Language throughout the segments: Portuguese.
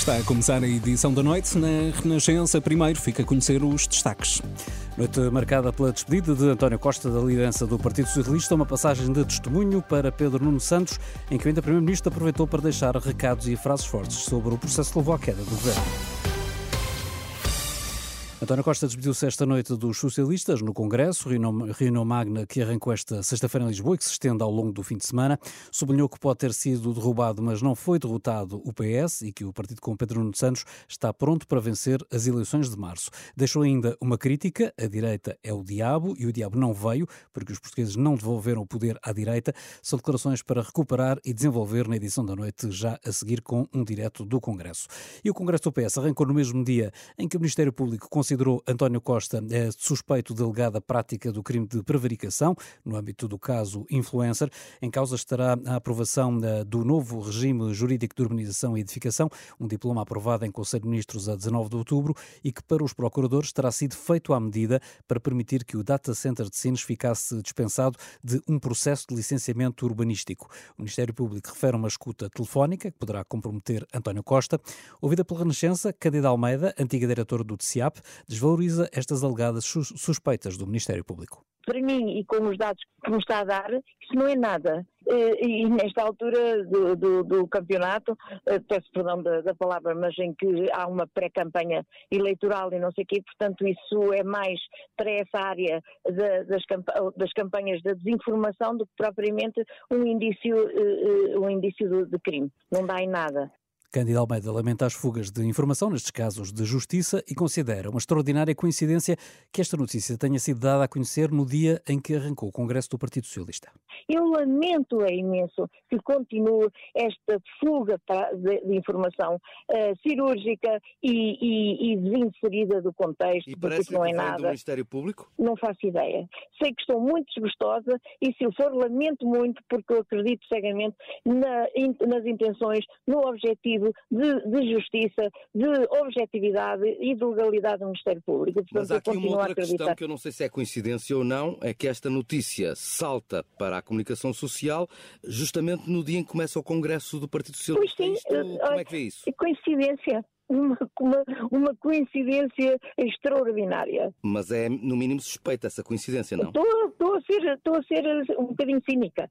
Está a começar a edição da noite. Na Renascença, primeiro fica a conhecer os destaques. Noite marcada pela despedida de António Costa da liderança do Partido Socialista, uma passagem de testemunho para Pedro Nuno Santos, em que ainda Primeiro-Ministro aproveitou para deixar recados e frases fortes sobre o processo que levou à queda do governo. António Costa despediu-se esta noite dos socialistas no Congresso, reunião magna que arrancou esta sexta-feira em Lisboa e que se estende ao longo do fim de semana. Sublinhou que pode ter sido derrubado, mas não foi derrotado o PS e que o partido com Pedro Nuno Santos está pronto para vencer as eleições de março. Deixou ainda uma crítica: a direita é o diabo e o diabo não veio porque os portugueses não devolveram o poder à direita. São declarações para recuperar e desenvolver na edição da noite, já a seguir com um direto do Congresso. E o Congresso do PS arrancou no mesmo dia em que o Ministério Público considerou António Costa é suspeito de alegada prática do crime de prevaricação, no âmbito do caso Influencer. Em causa estará a aprovação eh, do novo regime jurídico de urbanização e edificação, um diploma aprovado em Conselho de Ministros a 19 de outubro e que para os procuradores terá sido feito à medida para permitir que o Data Center de Sines ficasse dispensado de um processo de licenciamento urbanístico. O Ministério Público refere uma escuta telefónica que poderá comprometer António Costa. Ouvida pela Renascença, Candida Almeida, antiga diretora do TCIAP, desvaloriza estas alegadas suspeitas do Ministério Público. Para mim, e com os dados que me está a dar, isso não é nada. Eh, e nesta altura do, do, do campeonato, eh, peço perdão da, da, palavra, mas em que há uma pré-campanha eleitoral e não sei o quê, portanto isso é mais para essa área das, das, campanhas da desinformação do que propriamente um indício, eh, um indício de crime. Não dá em nada. Cândido Almeida lamenta as fugas de informação nestes casos de justiça e considera uma extraordinária coincidência que esta notícia tenha sido dada a conhecer no dia em que arrancou o Congresso do Partido Socialista. Eu lamento é imenso que continue esta fuga de, informação uh, cirúrgica e, e, e desinserida do contexto, e parece que não é nada. do Ministério Público? Não faço ideia. Sei que estou muito desgostosa e se eu for lamento muito porque eu acredito cegamente na, nas intenções, no objetivo sentido de, de, justiça, de objetividade e de legalidade do Ministério Público. Portanto, Mas há aqui uma outra questão que eu não sei se é coincidência ou não, é que esta notícia salta para a comunicação social justamente no dia em que começa o Congresso do Partido Socialista. Pois sim, Isto, como é que vê isso? Coincidência. Uma, uma, uma, coincidência extraordinária. Mas é, no mínimo, suspeita essa coincidência, não? Estou, estou, a, ser, estou a ser um bocadinho cínica.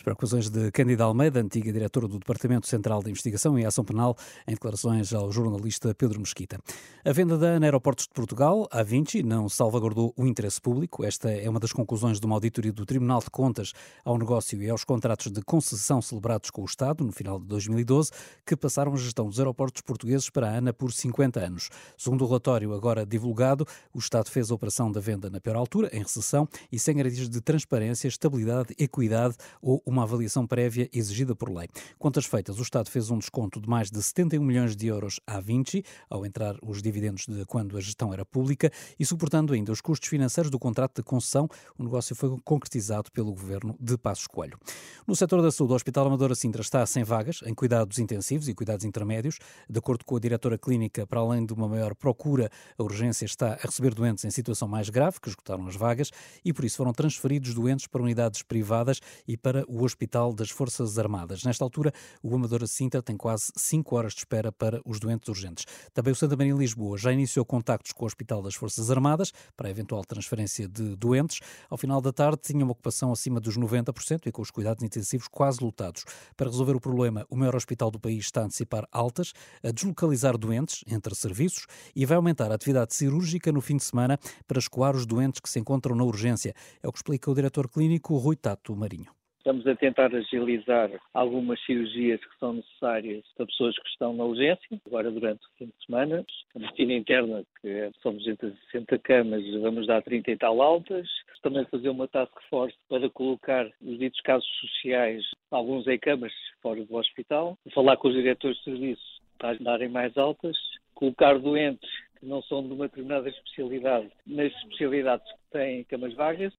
As preocupações de Cândida Almeida, antiga diretora do Departamento Central de Investigação e Ação Penal, em declarações ao jornalista Pedro Mesquita. A venda da ANA Aeroportos de Portugal, a Vinci, não salvaguardou o interesse público. Esta é uma das conclusões de uma auditoria do Tribunal de Contas ao negócio e aos contratos de concessão celebrados com o Estado no final de 2012, que passaram a gestão dos aeroportos portugueses para a ANA por 50 anos. Segundo o relatório agora divulgado, o Estado fez a operação da venda na pior altura, em recessão, e sem garantias de transparência, estabilidade, equidade ou uma avaliação prévia exigida por lei. Contas feitas, o Estado fez um desconto de mais de 71 milhões de euros à Vinci, ao entrar os dividendos de quando a gestão era pública, e suportando ainda os custos financeiros do contrato de concessão, o negócio foi concretizado pelo governo de Passos Coelho. No setor da saúde, o Hospital Amadora Sintra está sem vagas em cuidados intensivos e cuidados intermédios. De acordo com a diretora clínica, para além de uma maior procura, a urgência está a receber doentes em situação mais grave, que esgotaram as vagas, e por isso foram transferidos doentes para unidades privadas e para o Hospital das Forças Armadas. Nesta altura, o Amadora Sintra tem quase 5 horas de espera para os doentes urgentes. Também o Santa Maria Lisboa já iniciou contactos com o Hospital das Forças Armadas para a eventual transferência de doentes. Ao final da tarde, tinha uma ocupação acima dos 90% e com os cuidados intensivos quase lotados. Para resolver o problema, o maior hospital do país está a antecipar altas, a deslocalizar doentes entre serviços e vai aumentar a atividade cirúrgica no fim de semana para escoar os doentes que se encontram na urgência. É o que explica o diretor clínico Rui Tato Marinho Estamos a tentar agilizar algumas cirurgias que são necessárias para pessoas que estão na urgência. Agora, durante o fim de semana, a medicina interna, que são 260 camas, vamos dar 30 e tal altas. Também fazer uma task force para colocar os ditos casos sociais, alguns em camas fora do hospital. Falar com os diretores de serviço para darem mais altas. Colocar doentes que não são de uma determinada especialidade nas especialidades que têm camas vagas.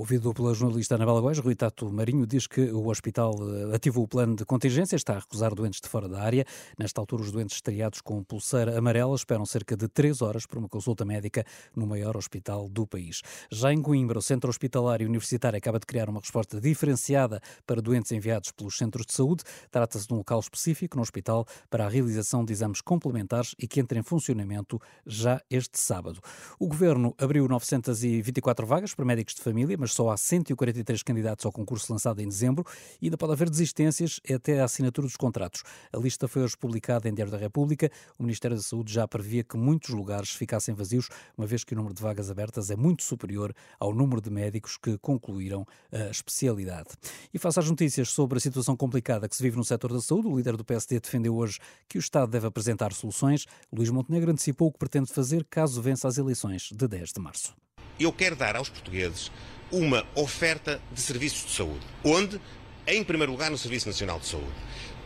Ouvido pela jornalista Ana Balagués, Rui Tato Marinho diz que o hospital eh, ativou o plano de contingência, está a recusar doentes de fora da área. Nesta altura, os doentes estreados com pulseira amarela esperam cerca de 3 horas por uma consulta médica no maior hospital do país. Já em Coimbra, o Centro Hospitalar e Universitário acaba de criar uma resposta diferenciada para doentes enviados pelos centros de saúde. Trata-se de um local específico no hospital para a realização de exames complementares e que entra em funcionamento já este sábado. O governo abriu 924 vagas para médicos de família, mas só há 143 candidatos ao concurso lançado em dezembro e ainda pode haver desistências até a assinatura dos contratos. A lista foi hoje publicada em Diário da República. O Ministério da Saúde já previa que muitos lugares ficassem vazios, uma vez que o número de vagas abertas é muito superior ao número de médicos que concluíram a especialidade. E face às notícias sobre a situação complicada que se vive no setor da saúde, o líder do PSD defendeu hoje que o Estado deve apresentar soluções. Luís Montenegro antecipou o que pretende fazer caso vença as eleições de 10 de março. Eu quero dar aos portugueses uma oferta de serviços de saúde, onde, em primeiro lugar, no Serviço Nacional de Saúde.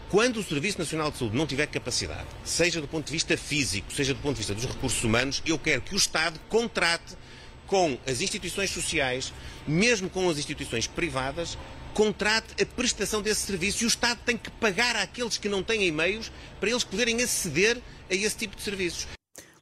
Quando o Serviço Nacional de Saúde não tiver capacidade, seja do ponto de vista físico, seja do ponto de vista dos recursos humanos, eu quero que o Estado contrate com as instituições sociais, mesmo com as instituições privadas, contrate a prestação desse serviço e o Estado tem que pagar àqueles que não têm meios para eles poderem aceder a esse tipo de serviços.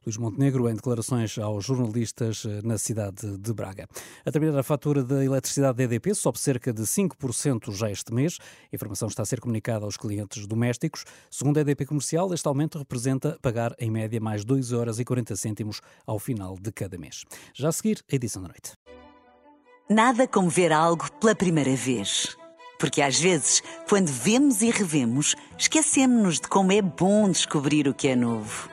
Luís Montenegro, em declarações aos jornalistas eh, na cidade de Braga. A terminar a fatura da eletricidade da EDP sobe cerca de 5% já este mês. A informação está a ser comunicada aos clientes domésticos. Segundo a EDP Comercial, este aumento representa pagar em média mais 2 horas e 40 cêntimos ao final de cada mês. Já a seguir, a edição da noite. Nada como ver algo pela primeira vez. Porque às vezes, quando vemos e revemos, esquecemos-nos de como é bom descobrir o que é novo.